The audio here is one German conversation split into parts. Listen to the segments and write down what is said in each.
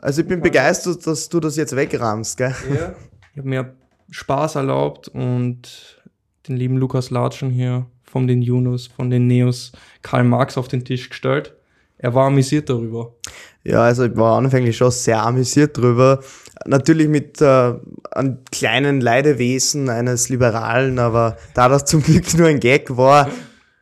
Also ich bin begeistert, dass du das jetzt wegrahmst, gell? Ja. Ich habe mir Spaß erlaubt und den lieben Lukas Latschen hier von den Junus, von den Neos, Karl Marx auf den Tisch gestellt. Er war amüsiert darüber. Ja, also ich war anfänglich schon sehr amüsiert drüber. Natürlich mit äh, einem kleinen Leidewesen eines Liberalen, aber da das zum Glück nur ein Gag war,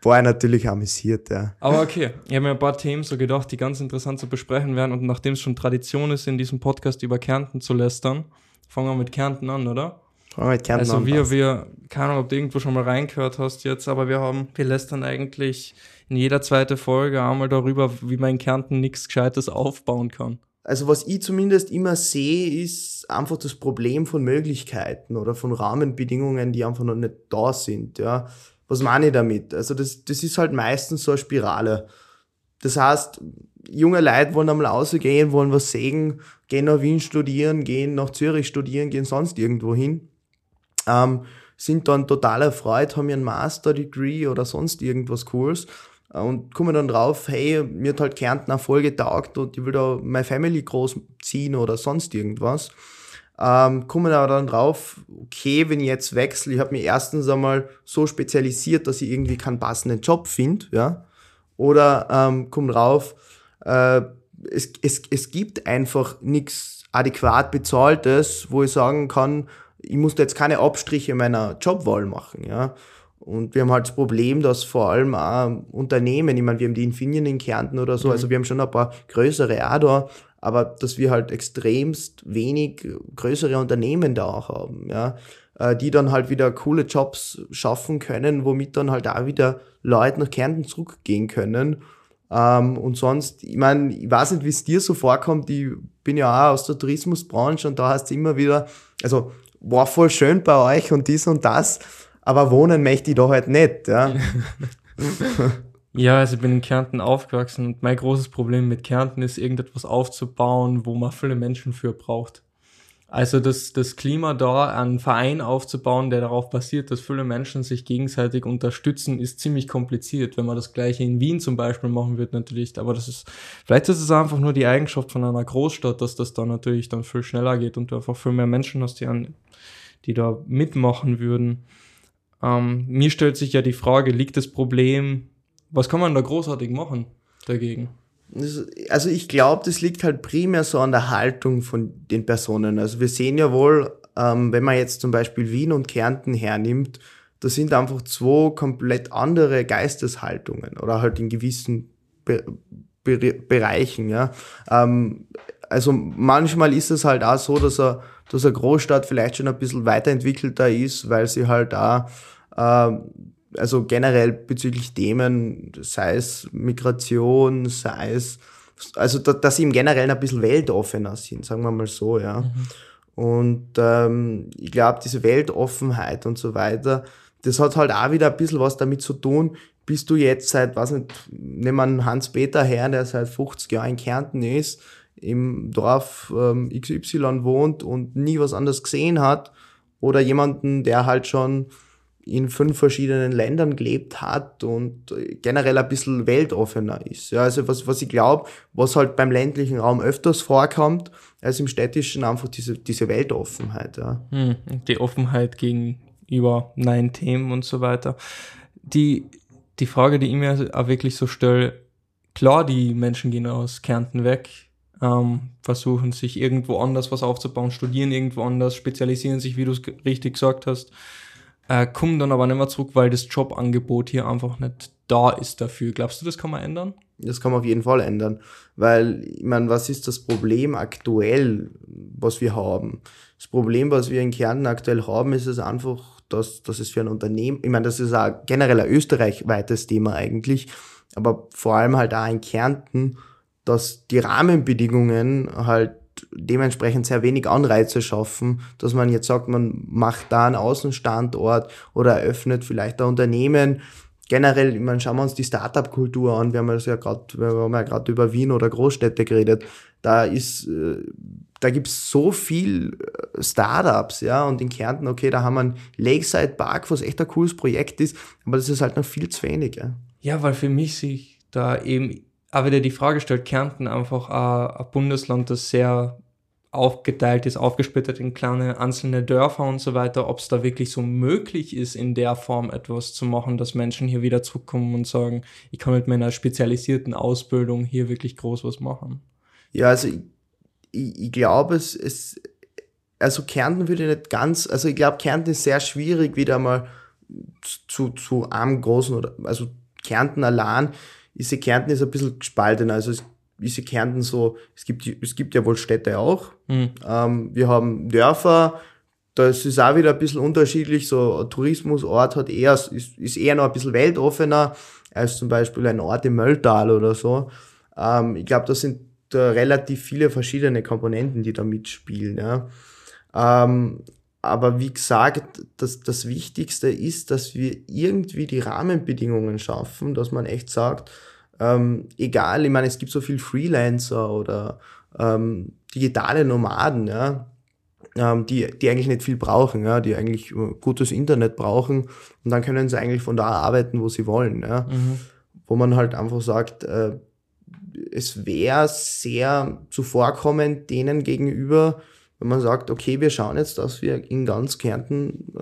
war natürlich amüsiert, ja. Aber okay, ich habe mir ein paar Themen so gedacht, die ganz interessant zu besprechen wären und nachdem es schon Tradition ist, in diesem Podcast über Kärnten zu lästern, fangen wir mit Kärnten an, oder? Fangen wir mit Kärnten also an. wir, wir, keine Ahnung, ob du irgendwo schon mal reingehört hast jetzt, aber wir haben, wir lästern eigentlich in jeder zweite Folge einmal darüber, wie man in Kärnten nichts Gescheites aufbauen kann. Also was ich zumindest immer sehe, ist einfach das Problem von Möglichkeiten oder von Rahmenbedingungen, die einfach noch nicht da sind, ja. Was meine ich damit? Also das, das ist halt meistens so eine Spirale. Das heißt, junge Leute wollen einmal rausgehen, wollen was sehen, gehen nach Wien studieren, gehen nach Zürich studieren, gehen sonst irgendwo hin, ähm, sind dann total erfreut, haben ihren Master-Degree oder sonst irgendwas Cooles äh, und kommen dann drauf, hey, mir hat halt Kärnten auch voll getaugt und ich will da meine Family großziehen oder sonst irgendwas. Ähm, kommen aber dann drauf, okay, wenn ich jetzt wechsle, ich habe mich erstens einmal so spezialisiert, dass ich irgendwie keinen passenden Job finde, ja. Oder ähm, kommen drauf, äh, es, es, es gibt einfach nichts adäquat bezahltes, wo ich sagen kann, ich muss da jetzt keine Abstriche meiner Jobwahl machen, ja. Und wir haben halt das Problem, dass vor allem auch Unternehmen, ich meine, wir haben die Infineon in Kärnten oder so, also wir haben schon ein paar größere auch da, aber dass wir halt extremst wenig größere Unternehmen da auch haben, ja, äh, die dann halt wieder coole Jobs schaffen können, womit dann halt auch wieder Leute nach Kärnten zurückgehen können. Ähm, und sonst, ich meine, ich weiß nicht, wie es dir so vorkommt, ich bin ja auch aus der Tourismusbranche und da hast du immer wieder, also war voll schön bei euch und dies und das, aber wohnen möchte ich da halt nicht, ja. Ja, also ich bin in Kärnten aufgewachsen und mein großes Problem mit Kärnten ist, irgendetwas aufzubauen, wo man viele Menschen für braucht. Also das, das Klima da, einen Verein aufzubauen, der darauf basiert, dass viele Menschen sich gegenseitig unterstützen, ist ziemlich kompliziert. Wenn man das gleiche in Wien zum Beispiel machen wird, natürlich. Aber das ist, vielleicht ist es einfach nur die Eigenschaft von einer Großstadt, dass das da natürlich dann viel schneller geht und du einfach viel mehr Menschen hast, die, an, die da mitmachen würden. Ähm, mir stellt sich ja die Frage, liegt das Problem was kann man da großartig machen dagegen? Also ich glaube, das liegt halt primär so an der Haltung von den Personen. Also wir sehen ja wohl, ähm, wenn man jetzt zum Beispiel Wien und Kärnten hernimmt, das sind einfach zwei komplett andere Geisteshaltungen oder halt in gewissen Be Be Bereichen. Ja. Ähm, also manchmal ist es halt auch so, dass, er, dass eine Großstadt vielleicht schon ein bisschen weiterentwickelter ist, weil sie halt da äh, also generell bezüglich Themen, sei es Migration, sei es, also da, dass sie im Generellen ein bisschen weltoffener sind, sagen wir mal so, ja. Mhm. Und ähm, ich glaube, diese Weltoffenheit und so weiter, das hat halt auch wieder ein bisschen was damit zu tun, bist du jetzt seit, was nicht, nehmen wir Hans-Peter her, der seit 50 Jahren in Kärnten ist, im Dorf ähm, XY wohnt und nie was anderes gesehen hat, oder jemanden, der halt schon in fünf verschiedenen Ländern gelebt hat und generell ein bisschen weltoffener ist. Ja, also was, was ich glaube, was halt beim ländlichen Raum öfters vorkommt, als im städtischen, einfach diese, diese Weltoffenheit. Ja. Hm, die Offenheit gegenüber neuen Themen und so weiter. Die, die Frage, die ich mir auch wirklich so stelle, klar, die Menschen gehen aus Kärnten weg, ähm, versuchen sich irgendwo anders was aufzubauen, studieren irgendwo anders, spezialisieren sich, wie du es richtig gesagt hast äh, kommen dann aber nicht mehr zurück, weil das Jobangebot hier einfach nicht da ist dafür. Glaubst du, das kann man ändern? Das kann man auf jeden Fall ändern, weil, ich meine, was ist das Problem aktuell, was wir haben? Das Problem, was wir in Kärnten aktuell haben, ist es einfach, dass, dass es für ein Unternehmen, ich meine, das ist auch generell ein österreichweites Thema eigentlich, aber vor allem halt auch in Kärnten, dass die Rahmenbedingungen halt dementsprechend sehr wenig Anreize schaffen, dass man jetzt sagt, man macht da einen Außenstandort oder eröffnet vielleicht ein Unternehmen. Generell, ich meine, schauen wir uns die Startup-Kultur an. Wir haben ja gerade, wir haben ja gerade über Wien oder Großstädte geredet. Da ist, äh, da gibt's so viel äh, Startups, ja, und in Kärnten, okay, da haben wir einen Lakeside Park, was echt ein cooles Projekt ist, aber das ist halt noch viel zu wenig, ja. Ja, weil für mich sich da eben aber der die Frage stellt, Kärnten einfach ein, ein Bundesland, das sehr aufgeteilt ist, aufgesplittert in kleine einzelne Dörfer und so weiter, ob es da wirklich so möglich ist, in der Form etwas zu machen, dass Menschen hier wieder zurückkommen und sagen, ich kann mit meiner spezialisierten Ausbildung hier wirklich groß was machen. Ja, also ich, ich, ich glaube, es, es, also Kärnten würde nicht ganz, also ich glaube, Kärnten ist sehr schwierig, wieder mal zu, zu einem großen oder, also Kärnten allein, ist Kärnten ist ein bisschen gespalten, also es ist Kärnten so, es gibt, es gibt ja wohl Städte auch. Mhm. Ähm, wir haben Dörfer, das ist auch wieder ein bisschen unterschiedlich. So ein Tourismusort hat eher, ist, ist eher noch ein bisschen weltoffener als zum Beispiel ein Ort im Mölltal oder so. Ähm, ich glaube, das sind da relativ viele verschiedene Komponenten, die da mitspielen. Ja. Ähm, aber wie gesagt, das, das Wichtigste ist, dass wir irgendwie die Rahmenbedingungen schaffen, dass man echt sagt, ähm, egal, ich meine, es gibt so viel Freelancer oder ähm, digitale Nomaden, ja, ähm, die, die eigentlich nicht viel brauchen, ja, die eigentlich gutes Internet brauchen und dann können sie eigentlich von da arbeiten, wo sie wollen, ja. Mhm. Wo man halt einfach sagt, äh, es wäre sehr zuvorkommend denen gegenüber, wenn man sagt, okay, wir schauen jetzt, dass wir in ganz Kärnten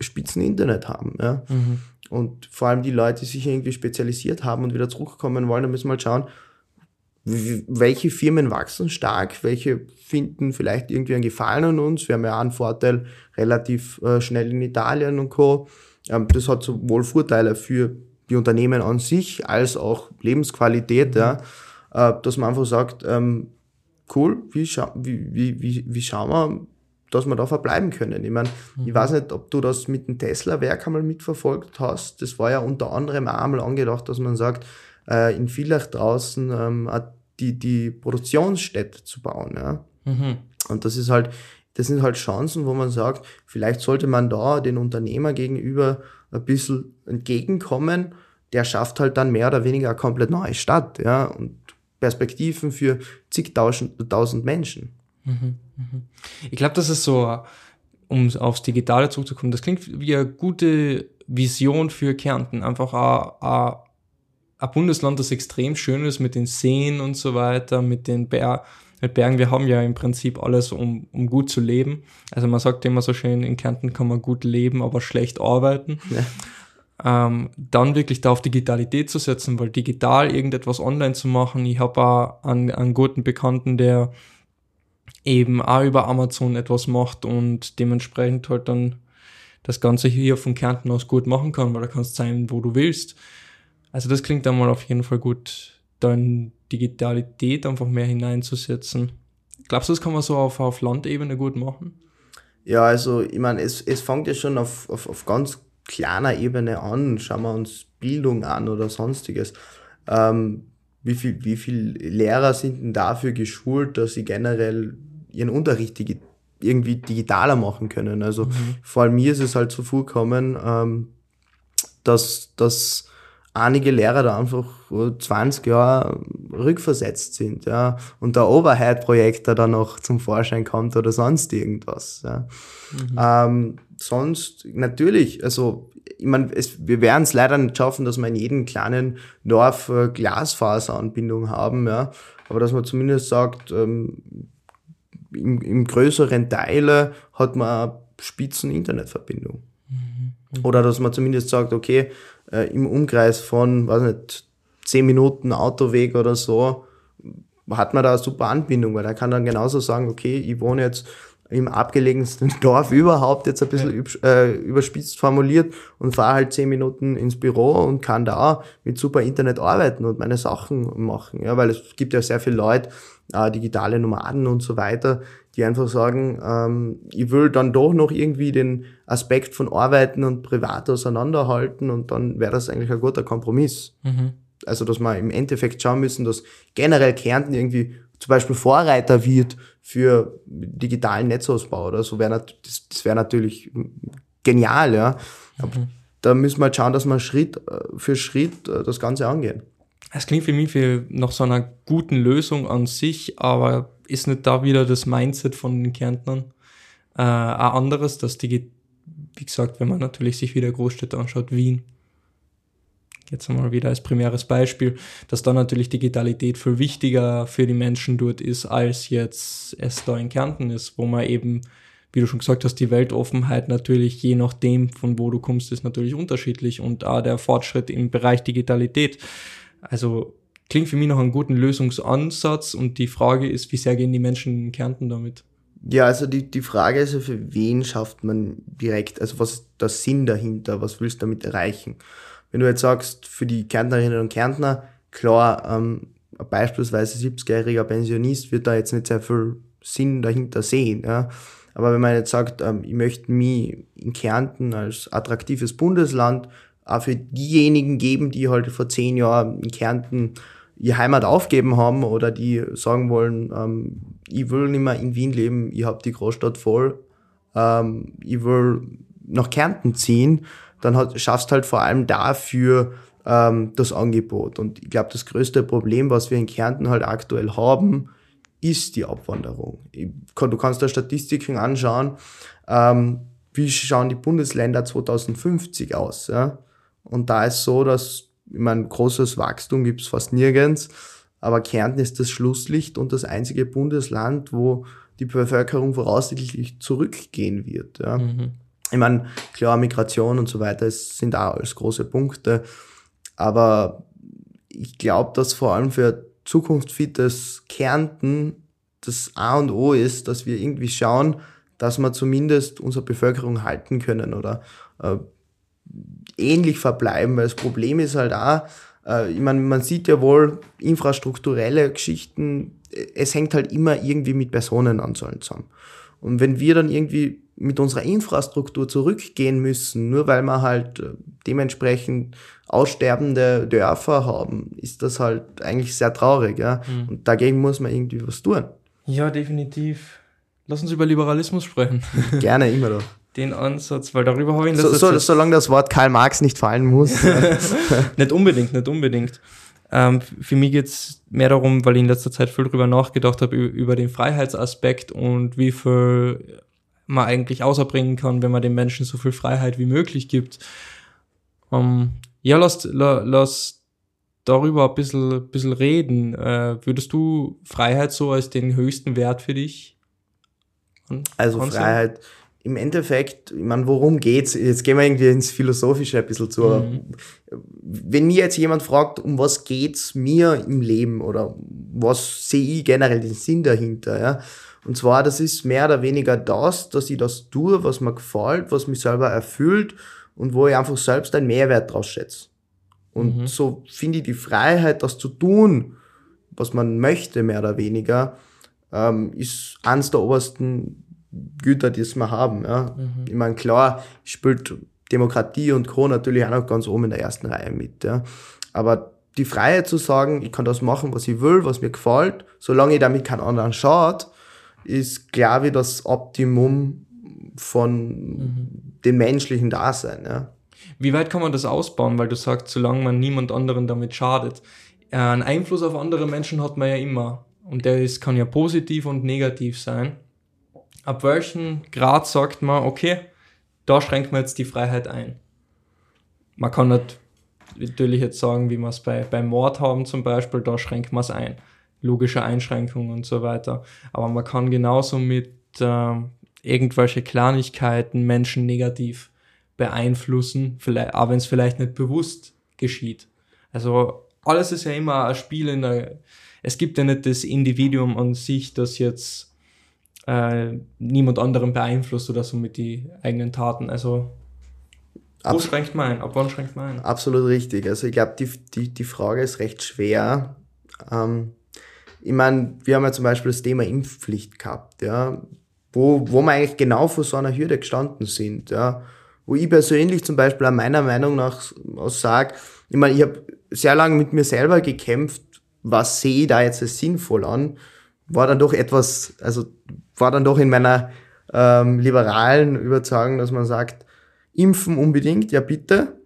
Spitzen Internet haben, ja. Mhm. Und vor allem die Leute, die sich irgendwie spezialisiert haben und wieder zurückkommen wollen, da müssen wir halt schauen, welche Firmen wachsen stark, welche finden vielleicht irgendwie einen Gefallen an uns. Wir haben ja einen Vorteil relativ äh, schnell in Italien und Co. Ähm, das hat sowohl Vorteile für die Unternehmen an sich als auch Lebensqualität, ja, äh, dass man einfach sagt, ähm, cool, wie, scha wie, wie, wie, wie schauen wir, dass wir da verbleiben können. Ich meine, mhm. ich weiß nicht, ob du das mit dem Tesla-Werk einmal mitverfolgt hast. Das war ja unter anderem auch einmal angedacht, dass man sagt, äh, in Villach draußen ähm, die, die Produktionsstätte zu bauen. Ja? Mhm. Und das ist halt, das sind halt Chancen, wo man sagt, vielleicht sollte man da den Unternehmer gegenüber ein bisschen entgegenkommen. Der schafft halt dann mehr oder weniger eine komplett neue Stadt, ja, und Perspektiven für zigtausend tausend Menschen. Mhm, mhm. Ich glaube, das ist so, um aufs Digitale zurückzukommen, das klingt wie eine gute Vision für Kärnten. Einfach ein, ein Bundesland, das extrem schön ist mit den Seen und so weiter, mit den Ber mit Bergen. Wir haben ja im Prinzip alles, um, um gut zu leben. Also man sagt immer so schön, in Kärnten kann man gut leben, aber schlecht arbeiten. Ja. Ähm, dann wirklich da auf Digitalität zu setzen, weil digital irgendetwas online zu machen. Ich habe auch einen, einen guten Bekannten, der eben auch über Amazon etwas macht und dementsprechend halt dann das Ganze hier von Kärnten aus gut machen kann, weil da kannst sein, wo du willst. Also das klingt dann mal auf jeden Fall gut, da in Digitalität einfach mehr hineinzusetzen. Glaubst du, das kann man so auf, auf Landebene gut machen? Ja, also ich meine, es, es fängt ja schon auf, auf, auf ganz kleiner Ebene an. Schauen wir uns Bildung an oder sonstiges. Ähm, wie viel, wie viel Lehrer sind denn dafür geschult, dass sie generell ihren Unterricht digi irgendwie digitaler machen können. Also mhm. vor allem mir ist es halt so vorgekommen, ähm, dass, dass einige Lehrer da einfach 20 Jahre rückversetzt sind, ja, und der Overhead-Projektor dann noch zum Vorschein kommt oder sonst irgendwas, ja. Mhm. Ähm, sonst, natürlich, also, ich meine, es, wir werden es leider nicht schaffen, dass wir in jedem kleinen Dorf äh, Glasfaseranbindung haben, ja, aber dass man zumindest sagt, ähm, im, im größeren Teil hat man spitzen Internetverbindung. Mhm. Oder dass man zumindest sagt, okay, äh, im Umkreis von, weiß nicht, zehn Minuten Autoweg oder so, hat man da eine super Anbindung, weil er kann dann genauso sagen, okay, ich wohne jetzt im abgelegensten Dorf überhaupt, jetzt ein bisschen ja. äh, überspitzt formuliert und fahre halt zehn Minuten ins Büro und kann da mit super Internet arbeiten und meine Sachen machen. Ja, weil es gibt ja sehr viele Leute, äh, digitale Nomaden und so weiter, die einfach sagen, ähm, ich will dann doch noch irgendwie den Aspekt von Arbeiten und Privat auseinanderhalten und dann wäre das eigentlich ein guter Kompromiss. Mhm. Also, dass wir im Endeffekt schauen müssen, dass generell Kärnten irgendwie zum Beispiel Vorreiter wird für digitalen Netzausbau oder so, wäre das, das wäre natürlich genial, ja. Mhm. Da müssen wir halt schauen, dass wir Schritt äh, für Schritt äh, das Ganze angehen. Es klingt für mich wie nach so einer guten Lösung an sich, aber ist nicht da wieder das Mindset von den Kärntnern äh, ein anderes, dass die, wie gesagt, wenn man natürlich sich wieder Großstädte anschaut, Wien, jetzt einmal wieder als primäres Beispiel, dass da natürlich Digitalität viel wichtiger für die Menschen dort ist, als jetzt es da in Kärnten ist, wo man eben, wie du schon gesagt hast, die Weltoffenheit natürlich je nachdem, von wo du kommst, ist natürlich unterschiedlich und auch der Fortschritt im Bereich Digitalität. Also klingt für mich noch einen guten Lösungsansatz und die Frage ist, wie sehr gehen die Menschen in Kärnten damit? Ja, also die, die Frage ist, für wen schafft man direkt, also was ist der Sinn dahinter, was willst du damit erreichen? Wenn du jetzt sagst, für die Kärntnerinnen und Kärntner, klar, ähm, beispielsweise 70-jähriger Pensionist wird da jetzt nicht sehr viel Sinn dahinter sehen. Ja? Aber wenn man jetzt sagt, ähm, ich möchte mich in Kärnten als attraktives Bundesland auch für diejenigen geben, die halt vor zehn Jahren in Kärnten ihre Heimat aufgeben haben oder die sagen wollen, ähm, ich will nicht mehr in Wien leben, ich habe die Großstadt voll, ähm, ich will nach Kärnten ziehen, dann hat, schaffst halt vor allem dafür ähm, das Angebot. Und ich glaube, das größte Problem, was wir in Kärnten halt aktuell haben, ist die Abwanderung. Kann, du kannst da Statistiken anschauen, ähm, wie schauen die Bundesländer 2050 aus. Ja? Und da ist so, dass ich meine, großes Wachstum gibt's fast nirgends, aber Kärnten ist das Schlusslicht und das einzige Bundesland, wo die Bevölkerung voraussichtlich zurückgehen wird. Ja. Mhm. Ich meine, klar, Migration und so weiter es sind auch alles große Punkte, aber ich glaube, dass vor allem für zukunftsfittes Kärnten das A und O ist, dass wir irgendwie schauen, dass wir zumindest unsere Bevölkerung halten können oder äh, ähnlich verbleiben, weil das Problem ist halt auch, äh, ich meine, man sieht ja wohl infrastrukturelle Geschichten, es hängt halt immer irgendwie mit Personenanzahlen zusammen. Und wenn wir dann irgendwie mit unserer Infrastruktur zurückgehen müssen, nur weil wir halt äh, dementsprechend aussterbende Dörfer haben, ist das halt eigentlich sehr traurig. Ja? Mhm. Und dagegen muss man irgendwie was tun. Ja, definitiv. Lass uns über Liberalismus sprechen. Gerne, immer doch den Ansatz, weil darüber habe ich in so, so, Solange das Wort Karl Marx nicht fallen muss. nicht unbedingt, nicht unbedingt. Ähm, für mich geht's mehr darum, weil ich in letzter Zeit viel drüber nachgedacht habe, über den Freiheitsaspekt und wie viel man eigentlich außerbringen kann, wenn man den Menschen so viel Freiheit wie möglich gibt. Ähm, ja, lass, lass darüber ein bisschen, bisschen reden. Äh, würdest du Freiheit so als den höchsten Wert für dich? Also Freiheit im Endeffekt, ich meine, worum geht's? Jetzt gehen wir irgendwie ins Philosophische ein bisschen zu. Mhm. Wenn mir jetzt jemand fragt, um was geht's mir im Leben oder was sehe ich generell den Sinn dahinter, ja? Und zwar, das ist mehr oder weniger das, dass ich das tue, was mir gefällt, was mich selber erfüllt und wo ich einfach selbst einen Mehrwert draus schätze. Und mhm. so finde ich die Freiheit, das zu tun, was man möchte, mehr oder weniger, ähm, ist eines der obersten Güter, die es wir haben. Ja. Mhm. Ich meine, klar, spielt Demokratie und Co. natürlich auch noch ganz oben in der ersten Reihe mit. Ja. Aber die Freiheit zu sagen, ich kann das machen, was ich will, was mir gefällt, solange ich damit keinen anderen schaut, ist, glaube ich, das Optimum von mhm. dem menschlichen Dasein. Ja. Wie weit kann man das ausbauen? Weil du sagst, solange man niemand anderen damit schadet. Äh, ein Einfluss auf andere Menschen hat man ja immer. Und der ist, kann ja positiv und negativ sein ab welchem Grad sagt man, okay, da schränkt man jetzt die Freiheit ein. Man kann nicht natürlich jetzt sagen, wie wir es bei, beim Mord haben zum Beispiel, da schränkt man es ein. Logische Einschränkungen und so weiter. Aber man kann genauso mit äh, irgendwelche Kleinigkeiten Menschen negativ beeinflussen, vielleicht, auch wenn es vielleicht nicht bewusst geschieht. Also alles ist ja immer ein Spiel in der, es gibt ja nicht das Individuum an sich, das jetzt äh, niemand anderen beeinflusst oder so mit die eigenen Taten. Also wo schränkt man ein? Ab wann schränkt man ein? Absolut richtig. Also ich glaube, die, die, die Frage ist recht schwer. Ähm, ich meine, wir haben ja zum Beispiel das Thema Impfpflicht gehabt, ja, wo, wo wir eigentlich genau vor so einer Hürde gestanden sind, ja. Wo ich persönlich zum Beispiel an meiner Meinung nach sage, ich meine, ich habe sehr lange mit mir selber gekämpft, was sehe ich da jetzt als sinnvoll an, war dann doch etwas, also war dann doch in meiner ähm, liberalen Überzeugung, dass man sagt, impfen unbedingt, ja bitte,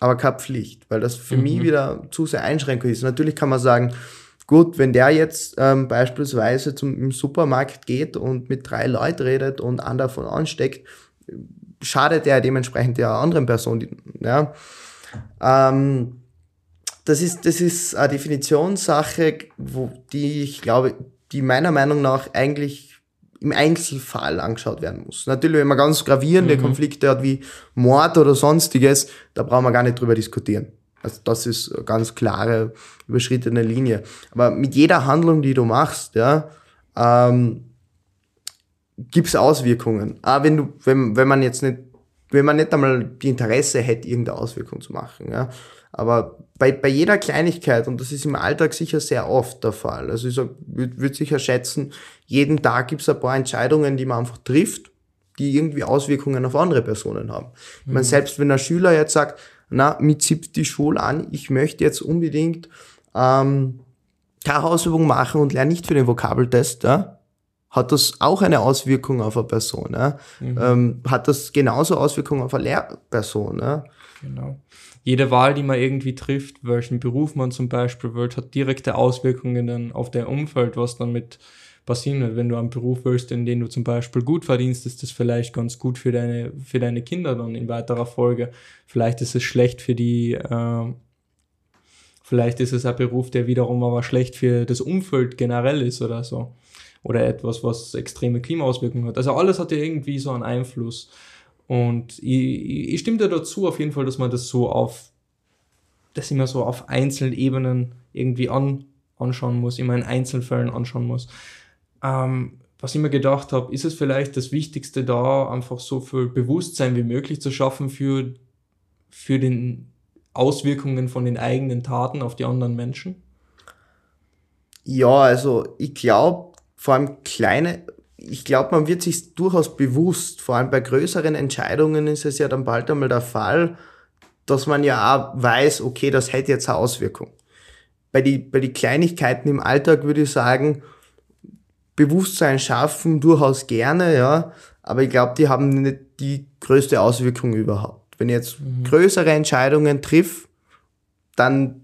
aber keine Pflicht, weil das für mhm. mich wieder zu sehr Einschränkung ist. Natürlich kann man sagen, gut, wenn der jetzt ähm, beispielsweise zum im Supermarkt geht und mit drei Leuten redet und einen davon ansteckt, schadet er dementsprechend der anderen Person. Ja. Ähm, das ist, das ist eine Definitionssache, wo, die ich glaube, die meiner Meinung nach eigentlich im Einzelfall angeschaut werden muss. Natürlich, wenn man ganz gravierende mhm. Konflikte hat wie Mord oder sonstiges, da brauchen wir gar nicht drüber diskutieren. Also das ist eine ganz klare, überschrittene Linie. Aber mit jeder Handlung, die du machst, ja, ähm, gibt es Auswirkungen. Aber wenn du, wenn, wenn man jetzt nicht, wenn man nicht einmal die Interesse hätte, irgendeine Auswirkung zu machen, ja. Aber bei, bei jeder Kleinigkeit, und das ist im Alltag sicher sehr oft der Fall, also ich würde würd sicher schätzen, jeden Tag gibt es ein paar Entscheidungen, die man einfach trifft, die irgendwie Auswirkungen auf andere Personen haben. Mhm. Ich meine, selbst wenn ein Schüler jetzt sagt, na, mir zippt die Schule an, ich möchte jetzt unbedingt ähm, keine Hausübung machen und lerne nicht für den Vokabeltest, ja, hat das auch eine Auswirkung auf eine Person. Ja? Mhm. Ähm, hat das genauso Auswirkungen auf eine Lehrperson. Ja? Genau. Jede Wahl, die man irgendwie trifft, welchen Beruf man zum Beispiel wählt, hat direkte Auswirkungen dann auf dein Umfeld, was dann mit passieren wird. Wenn du einen Beruf willst, in dem du zum Beispiel gut verdienst, ist das vielleicht ganz gut für deine, für deine Kinder dann in weiterer Folge. Vielleicht ist es schlecht für die, äh, vielleicht ist es ein Beruf, der wiederum aber schlecht für das Umfeld generell ist oder so. Oder etwas, was extreme Klimaauswirkungen hat. Also alles hat ja irgendwie so einen Einfluss. Und ich, ich stimme dir dazu auf jeden Fall, dass man das so auf, das immer so auf einzelnen Ebenen irgendwie an, anschauen muss, immer in Einzelfällen anschauen muss ähm, was ich mir gedacht habe, ist es vielleicht das Wichtigste da, einfach so viel Bewusstsein wie möglich zu schaffen für, für den Auswirkungen von den eigenen Taten auf die anderen Menschen? Ja, also ich glaube, vor allem kleine, ich glaube, man wird sich durchaus bewusst, vor allem bei größeren Entscheidungen ist es ja dann bald einmal der Fall, dass man ja auch weiß, okay, das hätte jetzt eine Auswirkung. Bei die, bei die Kleinigkeiten im Alltag würde ich sagen, Bewusstsein schaffen, durchaus gerne, ja, aber ich glaube, die haben nicht die größte Auswirkung überhaupt. Wenn ich jetzt mhm. größere Entscheidungen triff, dann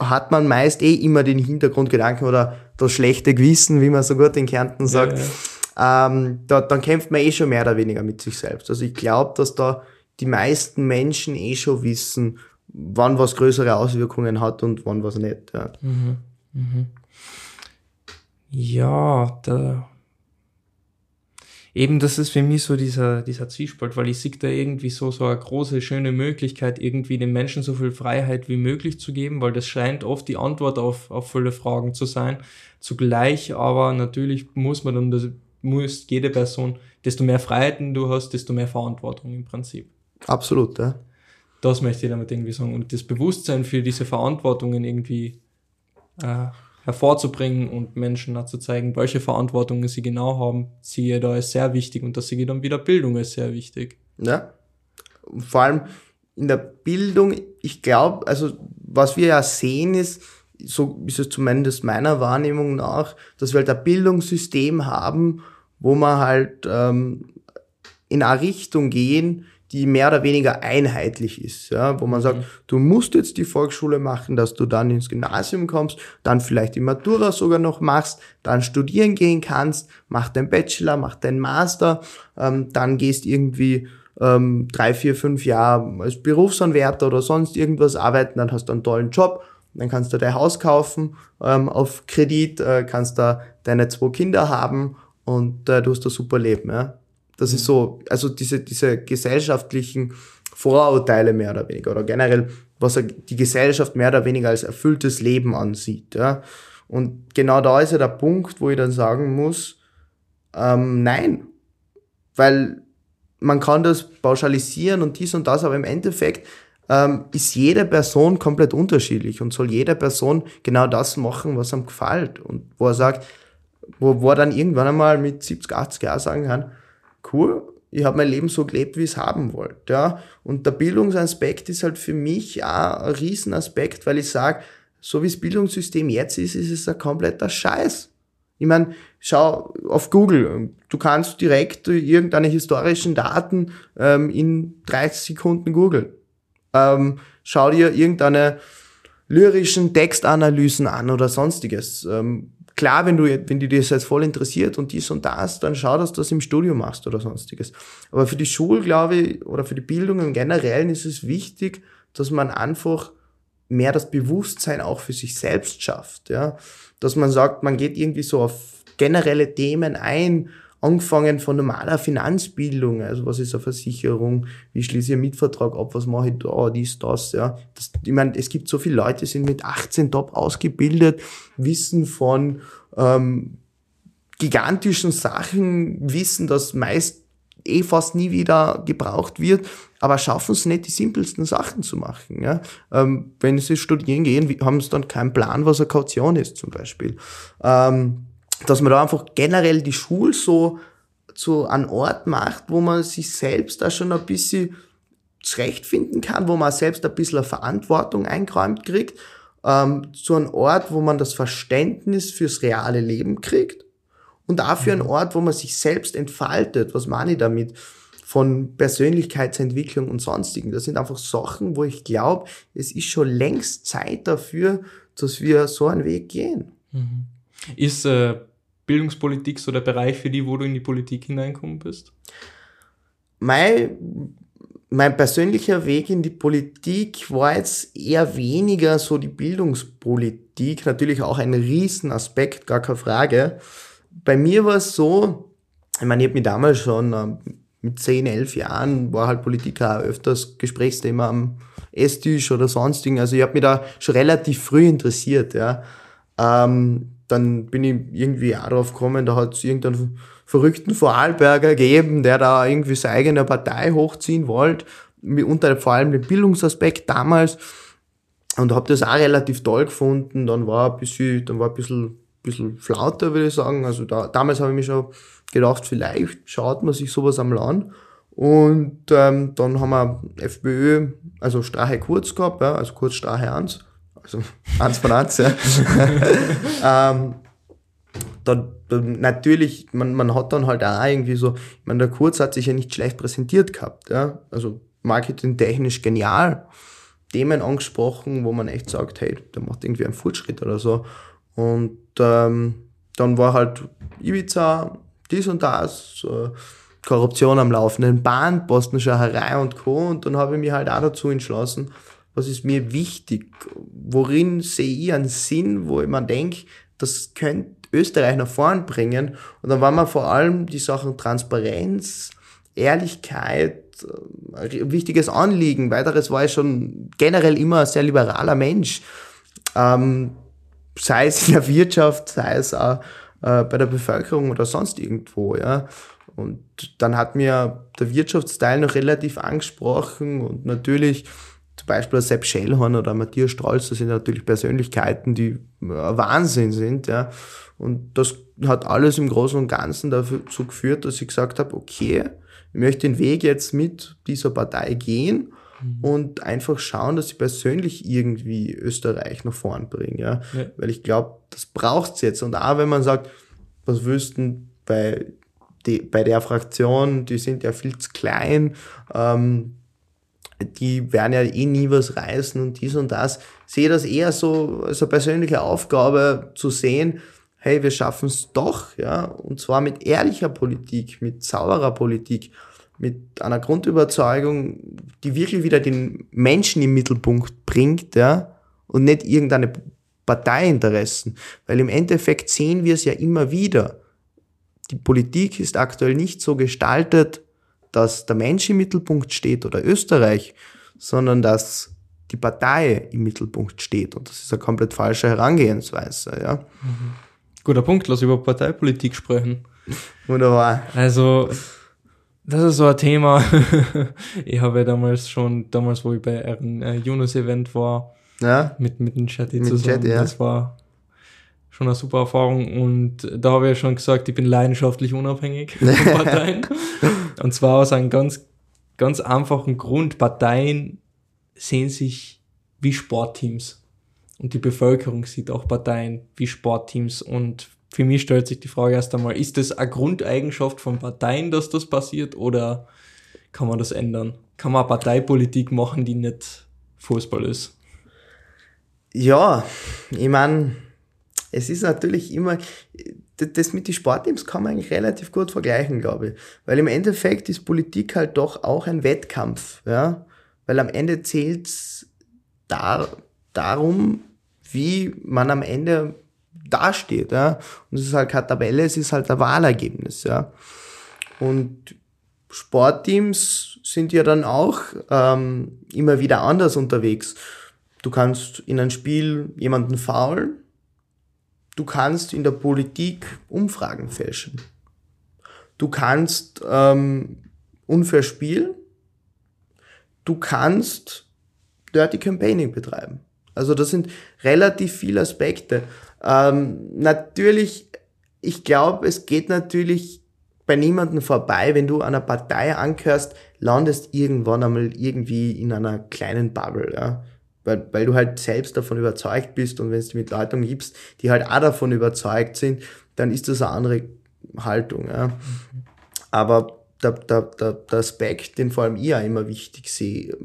hat man meist eh immer den Hintergrundgedanken oder das schlechte Gewissen, wie man so gut in Kärnten sagt. Ja, ja. Ähm, da, dann kämpft man eh schon mehr oder weniger mit sich selbst. Also ich glaube, dass da die meisten Menschen eh schon wissen, wann was größere Auswirkungen hat und wann was nicht. Ja. Mhm. Mhm. Ja, da. Eben, das ist für mich so dieser, dieser Zwiespalt, weil ich sehe da irgendwie so, so eine große, schöne Möglichkeit, irgendwie den Menschen so viel Freiheit wie möglich zu geben, weil das scheint oft die Antwort auf, auf viele Fragen zu sein. Zugleich aber natürlich muss man dann, das muss jede Person, desto mehr Freiheiten du hast, desto mehr Verantwortung im Prinzip. Absolut, ja. Das möchte ich damit irgendwie sagen. Und das Bewusstsein für diese Verantwortungen irgendwie äh, hervorzubringen und Menschen zu zeigen, welche Verantwortungen sie genau haben, siehe da ist sehr wichtig und das siehe dann wieder Bildung ist sehr wichtig. Ja. Vor allem in der Bildung, ich glaube, also was wir ja sehen ist, so ist es zumindest meiner Wahrnehmung nach, dass wir halt ein Bildungssystem haben, wo man halt ähm, in eine Richtung gehen, die mehr oder weniger einheitlich ist, ja, wo man sagt, mhm. du musst jetzt die Volksschule machen, dass du dann ins Gymnasium kommst, dann vielleicht die Matura sogar noch machst, dann studieren gehen kannst, mach deinen Bachelor, mach deinen Master, ähm, dann gehst irgendwie ähm, drei, vier, fünf Jahre als Berufsanwärter oder sonst irgendwas arbeiten, dann hast du einen tollen Job, dann kannst du dein Haus kaufen ähm, auf Kredit, äh, kannst da deine zwei Kinder haben und äh, du hast ein super Leben. Ja? Das mhm. ist so, also diese, diese gesellschaftlichen Vorurteile mehr oder weniger oder generell, was die Gesellschaft mehr oder weniger als erfülltes Leben ansieht. Ja. Und genau da ist ja der Punkt, wo ich dann sagen muss, ähm, nein, weil man kann das pauschalisieren und dies und das, aber im Endeffekt ähm, ist jede Person komplett unterschiedlich und soll jede Person genau das machen, was ihm gefällt und wo er sagt, wo, wo er dann irgendwann einmal mit 70, 80 Jahren sagen kann, cool, ich habe mein Leben so gelebt, wie ich es haben wollte. Ja? Und der Bildungsaspekt ist halt für mich auch ein Riesenaspekt, weil ich sage, so wie das Bildungssystem jetzt ist, ist es ein kompletter Scheiß. Ich meine, schau auf Google, du kannst direkt irgendeine historischen Daten ähm, in 30 Sekunden googeln. Ähm, schau dir irgendeine lyrischen Textanalysen an oder sonstiges. Ähm, klar, wenn du, wenn dir das jetzt voll interessiert und dies und das, dann schau, dass du das im Studio machst oder sonstiges. Aber für die Schule, glaube ich, oder für die Bildung im Generellen ist es wichtig, dass man einfach mehr das Bewusstsein auch für sich selbst schafft, ja. Dass man sagt, man geht irgendwie so auf generelle Themen ein, angefangen von normaler Finanzbildung, also was ist eine Versicherung, wie schließe ich einen Mietvertrag ab, was mache ich da, dies, das, ja. Das, ich meine, es gibt so viele Leute, die sind mit 18 top ausgebildet, wissen von ähm, gigantischen Sachen, wissen, dass meist eh fast nie wieder gebraucht wird, aber schaffen es nicht, die simpelsten Sachen zu machen. Ja? Ähm, wenn sie studieren gehen, haben sie dann keinen Plan, was eine Kaution ist zum Beispiel. Ähm, dass man da einfach generell die Schule so zu einem Ort macht, wo man sich selbst da schon ein bisschen zurechtfinden kann, wo man selbst ein bisschen eine Verantwortung eingeräumt kriegt, ähm, zu einem Ort, wo man das Verständnis fürs reale Leben kriegt und dafür ein mhm. Ort, wo man sich selbst entfaltet. Was meine ich damit? Von Persönlichkeitsentwicklung und sonstigen. Das sind einfach Sachen, wo ich glaube, es ist schon längst Zeit dafür, dass wir so einen Weg gehen. Mhm. Ist äh, Bildungspolitik so der Bereich für die, wo du in die Politik hineinkommen bist? Mein, mein persönlicher Weg in die Politik war jetzt eher weniger so die Bildungspolitik, natürlich auch ein Riesenaspekt, gar keine Frage. Bei mir war es so, ich meine, ich habe mich damals schon ähm, mit 10, 11 Jahren, war halt Politiker auch öfters Gesprächsthema am Esstisch oder sonstigen. Also ich habe mich da schon relativ früh interessiert, ja. Ähm, dann bin ich irgendwie auch drauf gekommen, da hat es irgendeinen verrückten Vorarlberger gegeben, der da irgendwie seine eigene Partei hochziehen wollte, unter vor allem den Bildungsaspekt damals. Und habe das auch relativ toll gefunden. Dann war ein bisschen, dann war ein bisschen, bisschen flauter, würde ich sagen. Also da, damals habe ich mir schon gedacht, vielleicht schaut man sich sowas am Land. Und ähm, dann haben wir FPÖ, also Strache Kurz gehabt, ja, also Kurz Strache 1 also eins von eins, ja. ähm, dann, dann natürlich, man, man hat dann halt auch irgendwie so, ich meine, der Kurz hat sich ja nicht schlecht präsentiert gehabt, ja. Also marketingtechnisch genial. Themen angesprochen, wo man echt sagt, hey, der macht irgendwie einen Fortschritt oder so. Und ähm, dann war halt Ibiza, dies und das, äh, Korruption am laufenden Band, Bostenschacherei und Co. Und dann habe ich mich halt auch dazu entschlossen, was ist mir wichtig, worin sehe ich einen Sinn, wo ich mir denke, das könnte Österreich nach vorn bringen. Und dann waren mir vor allem die Sachen Transparenz, Ehrlichkeit, ein äh, wichtiges Anliegen. Weiteres war ich schon generell immer ein sehr liberaler Mensch. Ähm, sei es in der Wirtschaft, sei es auch äh, bei der Bevölkerung oder sonst irgendwo, ja. Und dann hat mir der Wirtschaftsteil noch relativ angesprochen und natürlich zum Beispiel Sepp Schellhorn oder Matthias Strauß, das sind natürlich Persönlichkeiten, die Wahnsinn sind, ja. Und das hat alles im Großen und Ganzen dazu geführt, dass ich gesagt habe, okay, ich möchte den Weg jetzt mit dieser Partei gehen mhm. und einfach schauen, dass ich persönlich irgendwie Österreich nach vorn bringe, ja. ja. Weil ich glaube, das braucht's jetzt. Und auch wenn man sagt, was wüssten bei, die, bei der Fraktion, die sind ja viel zu klein, ähm, die werden ja eh nie was reißen und dies und das. Sehe das eher so als eine persönliche Aufgabe zu sehen, hey, wir schaffen es doch, ja, und zwar mit ehrlicher Politik, mit sauberer Politik, mit einer Grundüberzeugung, die wirklich wieder den Menschen im Mittelpunkt bringt, ja, und nicht irgendeine Parteiinteressen. Weil im Endeffekt sehen wir es ja immer wieder. Die Politik ist aktuell nicht so gestaltet, dass der Mensch im Mittelpunkt steht oder Österreich, sondern dass die Partei im Mittelpunkt steht. Und das ist eine komplett falsche Herangehensweise. Ja. Mhm. Guter Punkt, lass über Parteipolitik sprechen. Wunderbar. Also, das ist so ein Thema. ich habe ja damals schon, damals, wo ich bei einem äh, Yunus-Event war, ja? mit, mit dem Chat zusammen, Chat, ja. das war schon eine super Erfahrung und da habe ich ja schon gesagt, ich bin leidenschaftlich unabhängig von Parteien. und zwar aus einem ganz, ganz einfachen Grund. Parteien sehen sich wie Sportteams. Und die Bevölkerung sieht auch Parteien wie Sportteams. Und für mich stellt sich die Frage erst einmal, ist das eine Grundeigenschaft von Parteien, dass das passiert oder kann man das ändern? Kann man Parteipolitik machen, die nicht Fußball ist? Ja, ich meine, es ist natürlich immer, das mit den Sportteams kann man eigentlich relativ gut vergleichen, glaube ich. Weil im Endeffekt ist Politik halt doch auch ein Wettkampf, ja. Weil am Ende zählt's da darum, wie man am Ende dasteht. Ja? Und es ist halt keine Tabelle, es ist halt ein Wahlergebnis. Ja? Und Sportteams sind ja dann auch ähm, immer wieder anders unterwegs. Du kannst in ein Spiel jemanden faulen, du kannst in der Politik Umfragen fälschen. Du kannst ähm, unfair spielen, du kannst Dirty Campaigning betreiben. Also das sind relativ viele Aspekte. Ähm, natürlich, ich glaube, es geht natürlich bei niemandem vorbei, wenn du einer Partei angehörst, landest irgendwann einmal irgendwie in einer kleinen Bubble, ja. Weil, weil du halt selbst davon überzeugt bist und wenn es mit Leuten gibst, die halt auch davon überzeugt sind, dann ist das eine andere Haltung, ja. Mhm. Aber der, der, der, der Aspekt, den vor allem ich auch immer wichtig sehe,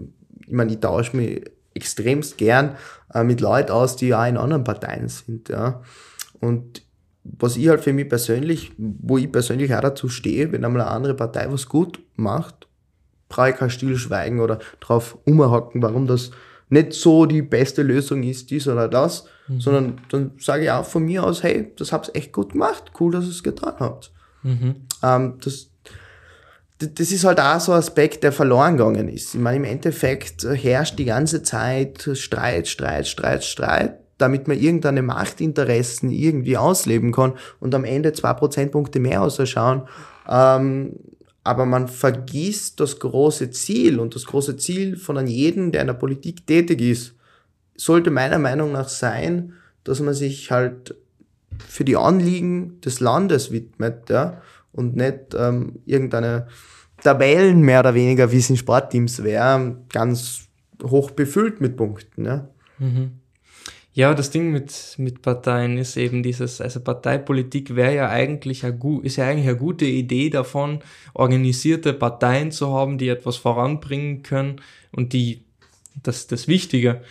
ich meine, ich tausche mich extremst gern äh, mit Leuten aus, die auch in anderen Parteien sind, ja. Und was ich halt für mich persönlich, wo ich persönlich auch dazu stehe, wenn einmal eine andere Partei was gut macht, brauche ich kein Stillschweigen oder drauf umhacken, warum das nicht so die beste Lösung ist, dies oder das, mhm. sondern dann sage ich auch von mir aus, hey, das hab's echt gut gemacht, cool, dass ihr es getan habt. Mhm. Ähm, das, das ist halt auch so ein Aspekt, der verloren gegangen ist. Ich meine, im Endeffekt herrscht die ganze Zeit Streit, Streit, Streit, Streit, damit man irgendeine Machtinteressen irgendwie ausleben kann und am Ende zwei Prozentpunkte mehr ausschauen. Ähm, aber man vergisst das große Ziel und das große Ziel von einem jeden, der in der Politik tätig ist, sollte meiner Meinung nach sein, dass man sich halt für die Anliegen des Landes widmet, ja, und nicht ähm, irgendeine Tabellen mehr oder weniger, wie es in Sportteams wäre, ganz hoch befüllt mit Punkten. Ja. Mhm. Ja, das Ding mit, mit Parteien ist eben dieses, also Parteipolitik wäre ja eigentlich eine, ist ja eigentlich eine gute Idee davon, organisierte Parteien zu haben, die etwas voranbringen können und die, das, das Wichtige,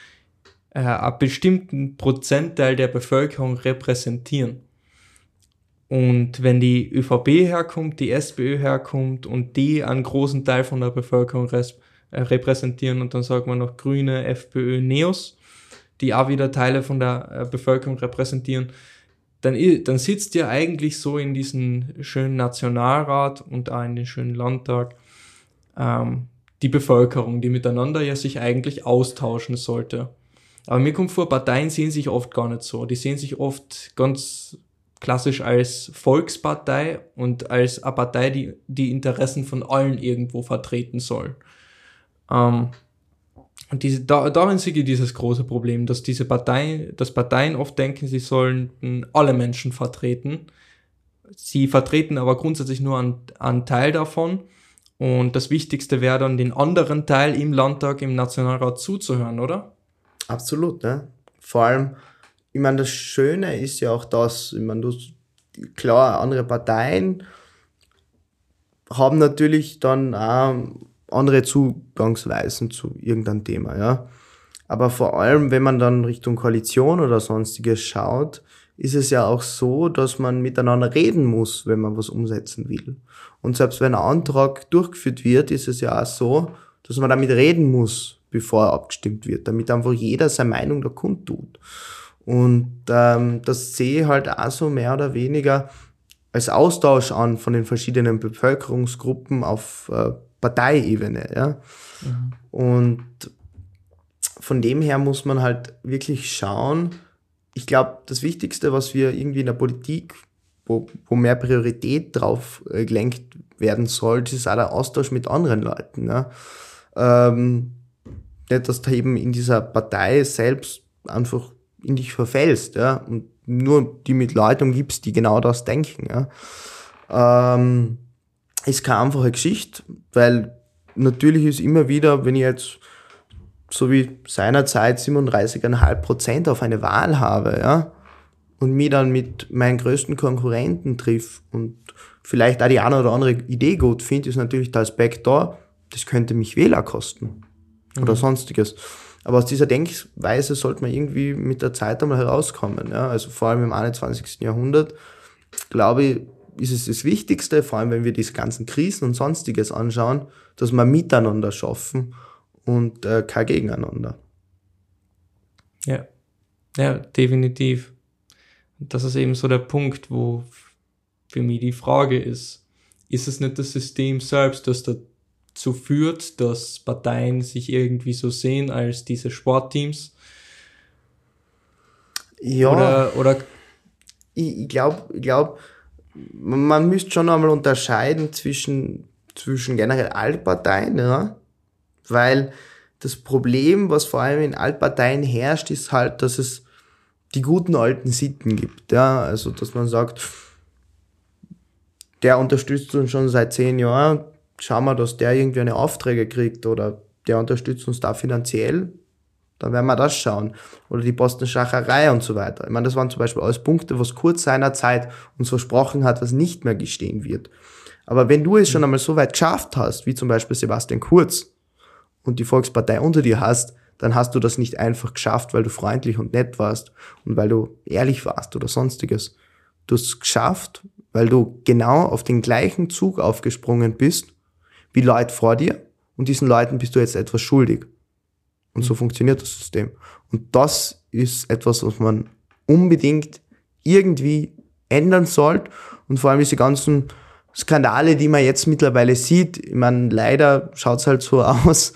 äh, einen bestimmten Prozentteil der Bevölkerung repräsentieren. Und wenn die ÖVP herkommt, die SPÖ herkommt und die einen großen Teil von der Bevölkerung äh, repräsentieren und dann sagt man noch Grüne, FPÖ, Neos, die auch wieder Teile von der äh, Bevölkerung repräsentieren, dann, dann sitzt ja eigentlich so in diesem schönen Nationalrat und auch in den schönen Landtag ähm, die Bevölkerung, die miteinander ja sich eigentlich austauschen sollte. Aber mir kommt vor, Parteien sehen sich oft gar nicht so. Die sehen sich oft ganz klassisch als Volkspartei und als eine Partei, die die Interessen von allen irgendwo vertreten soll. Ähm, und diese, da, darin sehe ich dieses große Problem, dass diese Parteien, dass Parteien oft denken, sie sollen alle Menschen vertreten. Sie vertreten aber grundsätzlich nur einen, einen Teil davon. Und das Wichtigste wäre dann, den anderen Teil im Landtag, im Nationalrat zuzuhören, oder? Absolut, ne? Vor allem, ich meine, das Schöne ist ja auch das, ich meine, du, klar, andere Parteien haben natürlich dann auch andere Zugangsweisen zu irgendeinem Thema, ja. Aber vor allem, wenn man dann Richtung Koalition oder sonstiges schaut, ist es ja auch so, dass man miteinander reden muss, wenn man was umsetzen will. Und selbst wenn ein Antrag durchgeführt wird, ist es ja auch so, dass man damit reden muss, bevor er abgestimmt wird, damit einfach jeder seine Meinung da kundtut. Und ähm, das sehe ich halt auch so mehr oder weniger als Austausch an von den verschiedenen Bevölkerungsgruppen auf äh, Parteiebene. Ja? Mhm. Und von dem her muss man halt wirklich schauen. Ich glaube, das Wichtigste, was wir irgendwie in der Politik, wo, wo mehr Priorität drauf äh, gelenkt werden soll, ist auch der Austausch mit anderen Leuten. Ja? Ähm, nicht, dass da eben in dieser Partei selbst einfach in dich verfällst, ja, und nur die mit Leuten gibst, die genau das denken, ja. Ähm, ist keine einfache Geschichte, weil natürlich ist immer wieder, wenn ich jetzt so wie seinerzeit 37,5 Prozent auf eine Wahl habe, ja, und mich dann mit meinen größten Konkurrenten triff und vielleicht auch die eine oder andere Idee gut finde, ist natürlich der Aspekt da, das könnte mich Wähler kosten oder mhm. sonstiges. Aber aus dieser Denkweise sollte man irgendwie mit der Zeit einmal herauskommen. Ja? Also vor allem im 21. Jahrhundert, glaube ich, ist es das Wichtigste, vor allem wenn wir diese ganzen Krisen und sonstiges anschauen, dass wir miteinander schaffen und äh, kein Gegeneinander. Ja, ja, definitiv. Das ist eben so der Punkt, wo für mich die Frage ist, ist es nicht das System selbst, das dazu führt, dass Parteien sich irgendwie so sehen als diese Sportteams? Ja. Oder, oder ich, ich glaube, ich glaub, man müsste schon einmal unterscheiden zwischen, zwischen generell Altparteien, ja, weil das Problem, was vor allem in Altparteien herrscht, ist halt, dass es die guten alten Sitten gibt, ja, also dass man sagt, der unterstützt uns schon seit zehn Jahren, schauen wir, dass der irgendwie eine Aufträge kriegt oder der unterstützt uns da finanziell, dann werden wir das schauen. Oder die Boston-Schacherei und so weiter. Ich meine, das waren zum Beispiel alles Punkte, was kurz seiner Zeit uns versprochen hat, was nicht mehr gestehen wird. Aber wenn du es schon einmal so weit geschafft hast, wie zum Beispiel Sebastian Kurz, und die Volkspartei unter dir hast, dann hast du das nicht einfach geschafft, weil du freundlich und nett warst und weil du ehrlich warst oder sonstiges. Du hast es geschafft, weil du genau auf den gleichen Zug aufgesprungen bist wie Leute vor dir und diesen Leuten bist du jetzt etwas schuldig. Und so funktioniert das System. Und das ist etwas, was man unbedingt irgendwie ändern sollte. Und vor allem diese ganzen Skandale, die man jetzt mittlerweile sieht, ich meine, leider schaut es halt so aus,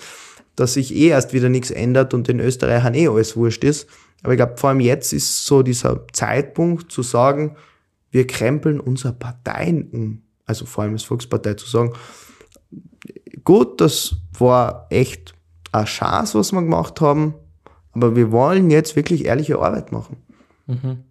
dass sich eh erst wieder nichts ändert und den Österreichern eh alles wurscht ist. Aber ich glaube, vor allem jetzt ist so dieser Zeitpunkt zu sagen, wir krempeln unsere Parteien um. Also vor allem als Volkspartei zu sagen, gut, das war echt eine Chance, was wir gemacht haben, aber wir wollen jetzt wirklich ehrliche Arbeit machen. Mhm.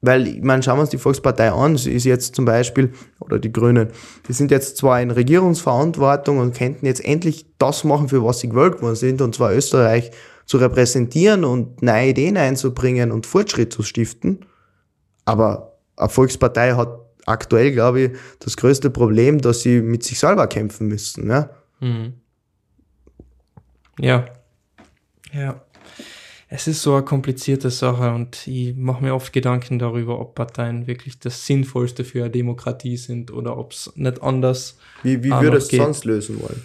Weil, ich meine, schauen wir uns die Volkspartei an, sie ist jetzt zum Beispiel, oder die Grünen, die sind jetzt zwar in Regierungsverantwortung und könnten jetzt endlich das machen, für was sie gewählt worden sind, und zwar Österreich zu repräsentieren und neue Ideen einzubringen und Fortschritt zu stiften. Aber eine Volkspartei hat aktuell, glaube ich, das größte Problem, dass sie mit sich selber kämpfen müssen. Ja. Mhm. Ja. Ja. Es ist so eine komplizierte Sache und ich mache mir oft Gedanken darüber, ob Parteien wirklich das Sinnvollste für eine Demokratie sind oder ob es nicht anders. Wie, wie würdest du es sonst lösen wollen?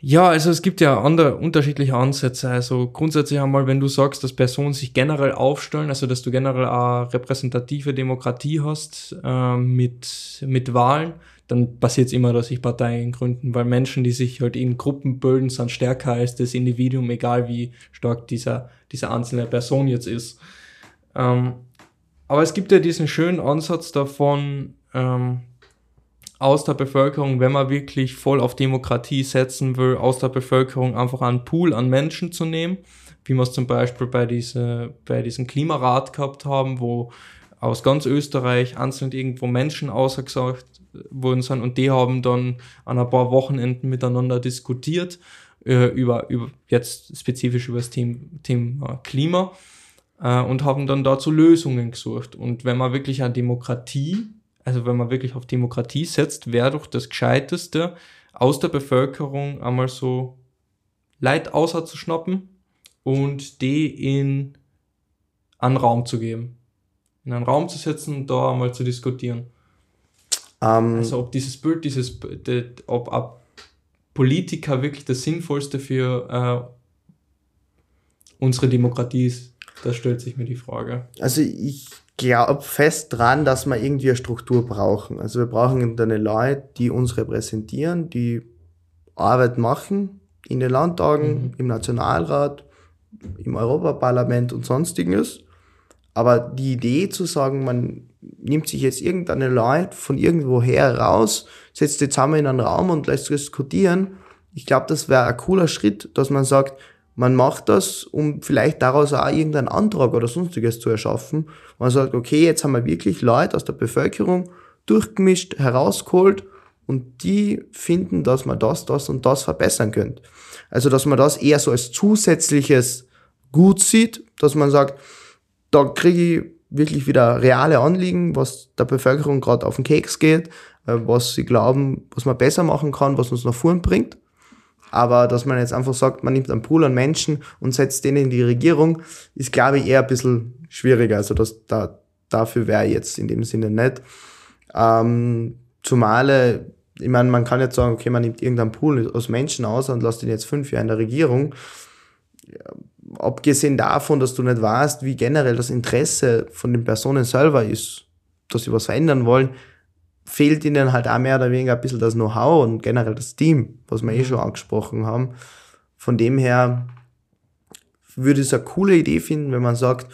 Ja, also es gibt ja andere unterschiedliche Ansätze. Also grundsätzlich einmal, wenn du sagst, dass Personen sich generell aufstellen, also dass du generell eine repräsentative Demokratie hast äh, mit, mit Wahlen, dann passiert es immer, dass sich Parteien gründen, weil Menschen, die sich halt in Gruppen bilden, sind stärker als das Individuum, egal wie stark dieser, diese einzelne Person jetzt ist. Ähm, aber es gibt ja diesen schönen Ansatz davon, ähm, aus der Bevölkerung, wenn man wirklich voll auf Demokratie setzen will, aus der Bevölkerung einfach einen Pool an Menschen zu nehmen, wie wir es zum Beispiel bei, diese, bei diesem Klimarat gehabt haben, wo aus ganz Österreich einzeln irgendwo Menschen ausgesagt worden sind und die haben dann an ein paar Wochenenden miteinander diskutiert äh, über, über jetzt spezifisch über das Thema, Thema Klima äh, und haben dann dazu Lösungen gesucht. Und wenn man wirklich an Demokratie, also wenn man wirklich auf Demokratie setzt, wäre doch das Gescheiteste, aus der Bevölkerung einmal so Leid außer zu schnappen und die in einen Raum zu geben. In einen Raum zu setzen und da einmal zu diskutieren. Ähm, also ob dieses Bild, dieses, ob ab Politiker wirklich das Sinnvollste für äh, unsere Demokratie ist, da stellt sich mir die Frage. Also ich glaube fest dran, dass wir irgendwie eine Struktur brauchen. Also wir brauchen dann Leute, die uns repräsentieren, die Arbeit machen in den Landtagen, mhm. im Nationalrat, im Europaparlament und sonstiges. Aber die Idee zu sagen, man nimmt sich jetzt irgendeine Leute von irgendwoher raus, setzt die zusammen in einen Raum und lässt diskutieren. Ich glaube, das wäre ein cooler Schritt, dass man sagt, man macht das, um vielleicht daraus auch irgendeinen Antrag oder sonstiges zu erschaffen. Man sagt, okay, jetzt haben wir wirklich Leute aus der Bevölkerung durchgemischt, herausgeholt und die finden, dass man das, das und das verbessern könnte. Also, dass man das eher so als zusätzliches Gut sieht, dass man sagt, da kriege ich wirklich wieder reale Anliegen, was der Bevölkerung gerade auf den Keks geht, äh, was sie glauben, was man besser machen kann, was uns nach vorn bringt. Aber dass man jetzt einfach sagt, man nimmt einen Pool an Menschen und setzt den in die Regierung, ist, glaube ich, eher ein bisschen schwieriger. Also das, da, dafür wäre jetzt in dem Sinne nicht. Ähm, zumal, äh, ich meine, man kann jetzt sagen, okay, man nimmt irgendeinen Pool aus Menschen aus und lässt den jetzt fünf Jahre in der Regierung. Abgesehen davon, dass du nicht weißt, wie generell das Interesse von den Personen selber ist, dass sie was verändern wollen, fehlt ihnen halt auch mehr oder weniger ein bisschen das Know-how und generell das Team, was wir eh schon angesprochen haben. Von dem her würde ich es eine coole Idee finden, wenn man sagt,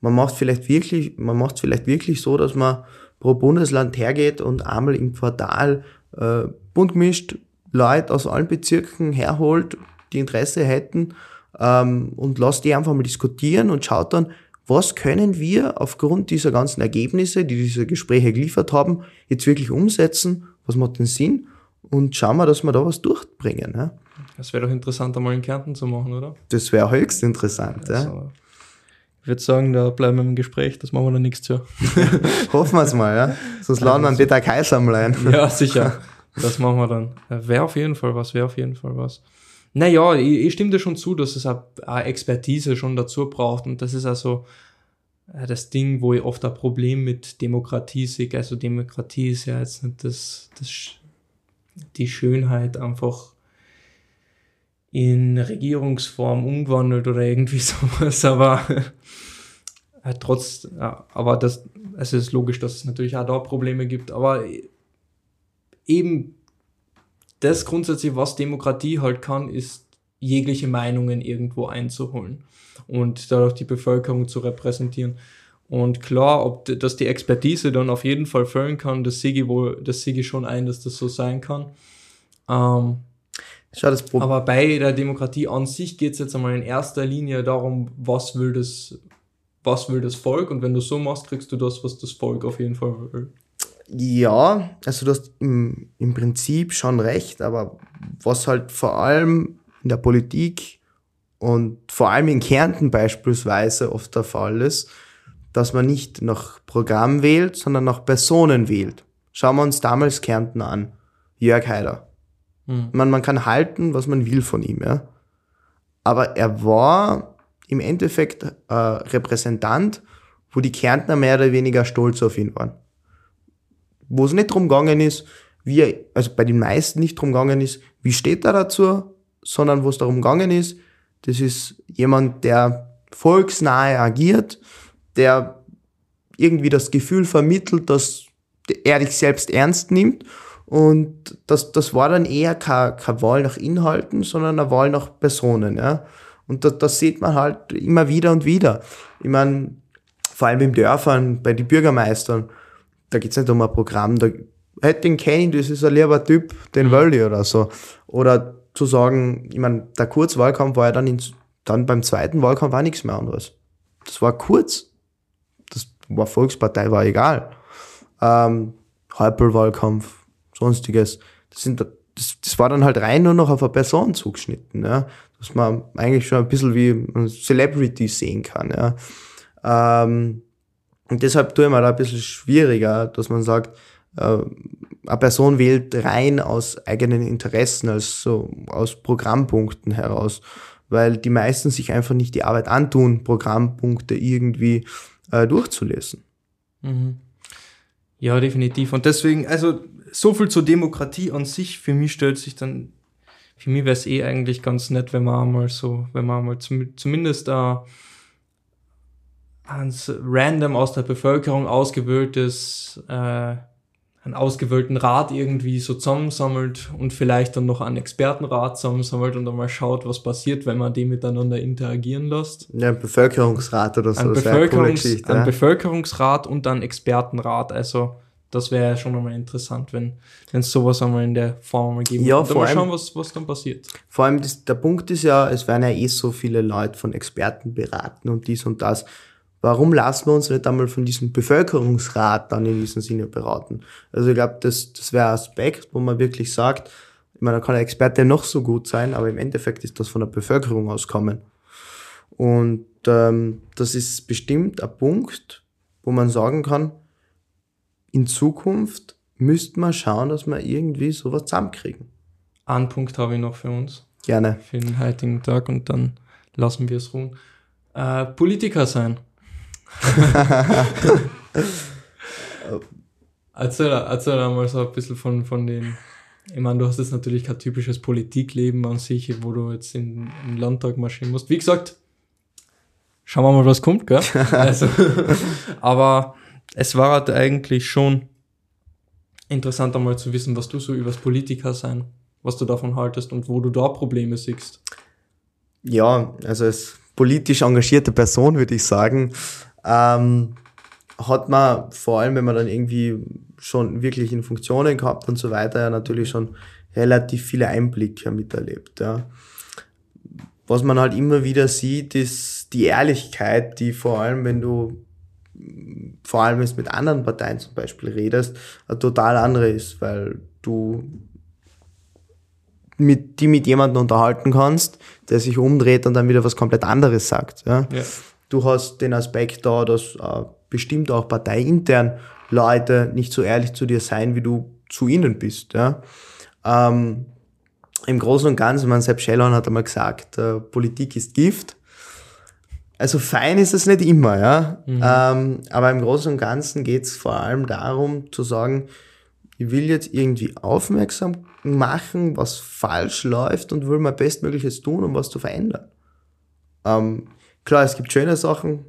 man macht vielleicht wirklich, man macht vielleicht wirklich so, dass man pro Bundesland hergeht und einmal im Quartal äh, bunt gemischt Leute aus allen Bezirken herholt, die Interesse hätten ähm, und lasst die einfach mal diskutieren und schaut dann, was können wir aufgrund dieser ganzen Ergebnisse, die diese Gespräche geliefert haben, jetzt wirklich umsetzen, was macht den Sinn und schauen wir, dass wir da was durchbringen. Ja? Das wäre doch interessant, einmal in Kärnten zu machen, oder? Das wäre höchst interessant. Also, ja. Ich würde sagen, da bleiben wir im Gespräch, das machen wir noch nichts zu. Hoffen wir es mal, ja. Sonst laden wir einen Peter Kaiser mal ein. Ja, sicher. Das machen wir dann. Wäre auf jeden Fall was, wäre auf jeden Fall was. Naja, ich, ich stimme dir schon zu, dass es eine Expertise schon dazu braucht und das ist also das Ding, wo ich oft ein Problem mit Demokratie sehe. Also Demokratie ist ja jetzt nicht das, das die Schönheit einfach in Regierungsform umgewandelt oder irgendwie sowas, aber äh, trotz, ja, aber das, es ist logisch, dass es natürlich auch da Probleme gibt, aber eben das grundsätzlich, was Demokratie halt kann, ist jegliche Meinungen irgendwo einzuholen und dadurch die Bevölkerung zu repräsentieren. Und klar, ob dass die Expertise dann auf jeden Fall füllen kann, das sehe ich wohl, das sehe ich schon ein, dass das so sein kann. Ähm, aber bei der Demokratie an sich geht es jetzt einmal in erster Linie darum, was will das, was will das Volk und wenn du so machst, kriegst du das, was das Volk auf jeden Fall will. Ja, also du hast im, im Prinzip schon recht, aber was halt vor allem in der Politik und vor allem in Kärnten beispielsweise oft der Fall ist, dass man nicht nach Programm wählt, sondern nach Personen wählt. Schauen wir uns damals Kärnten an. Jörg Haider. Hm. Man, man kann halten, was man will von ihm, ja. Aber er war im Endeffekt äh, Repräsentant, wo die Kärntner mehr oder weniger stolz auf ihn waren wo es nicht drum gegangen ist, wie er, also bei den meisten nicht drum gegangen ist, wie steht er dazu, sondern wo es darum gegangen ist, das ist jemand, der volksnahe agiert, der irgendwie das Gefühl vermittelt, dass er dich selbst ernst nimmt. Und das, das war dann eher keine, keine Wahl nach Inhalten, sondern eine Wahl nach Personen. Ja? Und das, das sieht man halt immer wieder und wieder. Ich meine, vor allem in Dörfern, bei den Bürgermeistern, da geht's nicht um ein Programm, da hätte den kenne das ist ein lieber Typ, den mhm. will ich oder so. Oder zu sagen, ich meine, der Kurzwahlkampf war ja dann, in, dann beim zweiten Wahlkampf war nichts mehr anderes. Das war kurz. Das war Volkspartei, war egal. Ähm, Halbwahlkampf, sonstiges. Das, sind, das, das war dann halt rein nur noch auf eine Person zugeschnitten, ja. Dass man eigentlich schon ein bisschen wie ein Celebrity sehen kann, ja. Ähm, und deshalb tue ich mir da ein bisschen schwieriger, dass man sagt, äh, eine Person wählt rein aus eigenen Interessen, also aus Programmpunkten heraus, weil die meisten sich einfach nicht die Arbeit antun, Programmpunkte irgendwie äh, durchzulesen. Mhm. Ja, definitiv. Und deswegen, also so viel zur Demokratie an sich, für mich stellt sich dann, für mich wäre es eh eigentlich ganz nett, wenn man mal so, wenn man mal zum, zumindest da äh, ein random aus der Bevölkerung ausgewähltes, äh, einen ausgewählten Rat irgendwie so zusammensammelt und vielleicht dann noch einen Expertenrat zusammensammelt und dann mal schaut, was passiert, wenn man die miteinander interagieren lässt. Ja, ein Bevölkerungsrat oder so. Ein, Bevölkerungs ein ja. Bevölkerungsrat und ein Expertenrat. Also das wäre schon einmal interessant, wenn es sowas einmal in der Form mal geben ja, und dann mal allem, schauen, was, was dann passiert. Vor allem das, der Punkt ist ja, es werden ja eh so viele Leute von Experten beraten und dies und das. Warum lassen wir uns nicht einmal von diesem Bevölkerungsrat dann in diesem Sinne beraten? Also ich glaube, das, das wäre ein Aspekt, wo man wirklich sagt, ich meine, da kann der Experte noch so gut sein, aber im Endeffekt ist das von der Bevölkerung auskommen. Und ähm, das ist bestimmt ein Punkt, wo man sagen kann, in Zukunft müsste man schauen, dass wir irgendwie sowas zusammenkriegen. Einen Punkt habe ich noch für uns. Gerne. Für den heutigen Tag und dann lassen wir es ruhen. Äh, Politiker sein. erzähl, erzähl einmal so ein bisschen von, von den. Ich meine, du hast jetzt natürlich kein typisches Politikleben an sich, wo du jetzt in, in den Landtag marschieren musst. Wie gesagt, schauen wir mal, was kommt, gell? also, aber es war halt eigentlich schon interessant einmal zu wissen, was du so übers Politiker sein, was du davon haltest und wo du da Probleme siehst. Ja, also als politisch engagierte Person würde ich sagen, ähm, hat man vor allem, wenn man dann irgendwie schon wirklich in Funktionen gehabt und so weiter, ja natürlich schon relativ viele Einblicke miterlebt. Ja. Was man halt immer wieder sieht, ist die Ehrlichkeit, die vor allem, wenn du vor allem jetzt mit anderen Parteien zum Beispiel redest, eine total andere ist, weil du mit, die mit jemandem unterhalten kannst, der sich umdreht und dann wieder was komplett anderes sagt. Ja? ja. Du hast den Aspekt da, dass äh, bestimmt auch parteiintern Leute nicht so ehrlich zu dir sein, wie du zu ihnen bist. Ja? Ähm, Im Großen und Ganzen, man Sepp Schellhorn hat einmal gesagt, äh, Politik ist Gift. Also fein ist es nicht immer, ja. Mhm. Ähm, aber im Großen und Ganzen geht es vor allem darum zu sagen, ich will jetzt irgendwie aufmerksam machen, was falsch läuft und will mein Bestmögliches tun, um was zu verändern. Ähm, klar, es gibt schöne Sachen,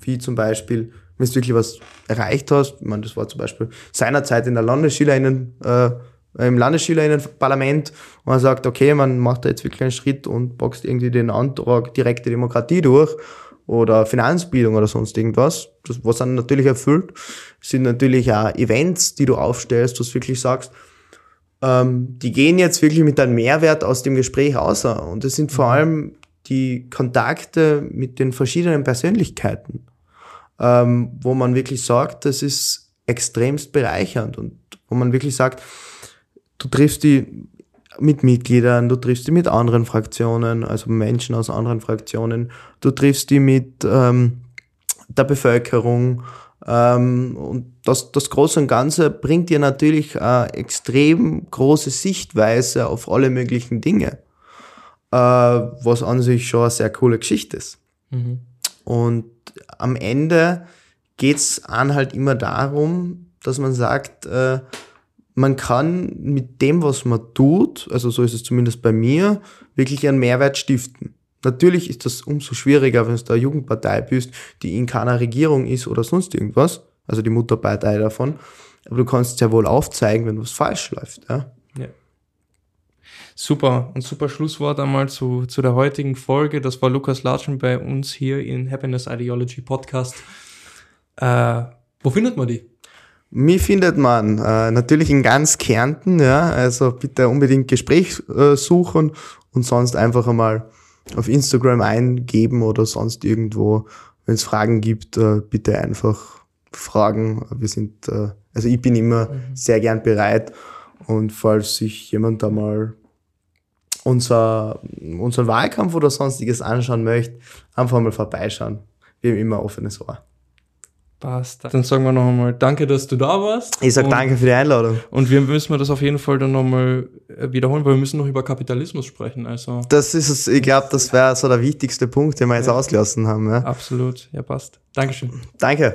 wie zum Beispiel, wenn du wirklich was erreicht hast, ich meine, das war zum Beispiel seinerzeit in der Landesschülerinnen, äh, im Landesschülerinnenparlament und man sagt, okay, man macht da jetzt wirklich einen Schritt und boxt irgendwie den Antrag direkte Demokratie durch oder Finanzbildung oder sonst irgendwas, das, was dann natürlich erfüllt, sind natürlich auch Events, die du aufstellst, du wirklich sagst, ähm, die gehen jetzt wirklich mit einem Mehrwert aus dem Gespräch außer. Und das sind vor mhm. allem die Kontakte mit den verschiedenen Persönlichkeiten, ähm, wo man wirklich sagt, das ist extremst bereichernd und wo man wirklich sagt, du triffst die mit Mitgliedern, du triffst die mit anderen Fraktionen, also Menschen aus anderen Fraktionen, du triffst die mit ähm, der Bevölkerung, ähm, und das, das Große und Ganze bringt dir natürlich eine extrem große Sichtweise auf alle möglichen Dinge, äh, was an sich schon eine sehr coole Geschichte ist. Mhm. Und am Ende geht's an halt immer darum, dass man sagt, äh, man kann mit dem, was man tut, also so ist es zumindest bei mir, wirklich einen Mehrwert stiften. Natürlich ist das umso schwieriger, wenn du eine Jugendpartei bist, die in keiner Regierung ist oder sonst irgendwas, also die Mutterpartei davon. Aber du kannst ja wohl aufzeigen, wenn was falsch läuft. Ja? Super, ein super Schlusswort einmal zu, zu der heutigen Folge. Das war Lukas Latschen bei uns hier in Happiness Ideology Podcast. Äh, wo findet man die? Mich findet man äh, natürlich in ganz Kärnten, ja, also bitte unbedingt Gespräch äh, suchen und sonst einfach einmal auf Instagram eingeben oder sonst irgendwo. Wenn es Fragen gibt, äh, bitte einfach fragen. Wir sind, äh, also ich bin immer mhm. sehr gern bereit. Und falls sich jemand da mal unser, unseren Wahlkampf oder sonstiges anschauen möchte, einfach mal vorbeischauen. Wir haben immer offenes Ohr. Passt. Dann sagen wir noch einmal Danke, dass du da warst. Ich sag Danke für die Einladung. Und wir müssen das auf jeden Fall dann nochmal äh, wiederholen, weil wir müssen noch über Kapitalismus sprechen. Also das ist es, ich glaube, das wäre so der wichtigste Punkt, den wir jetzt ja. ausgelassen haben. Ja. Absolut, ja passt. Dankeschön. Danke.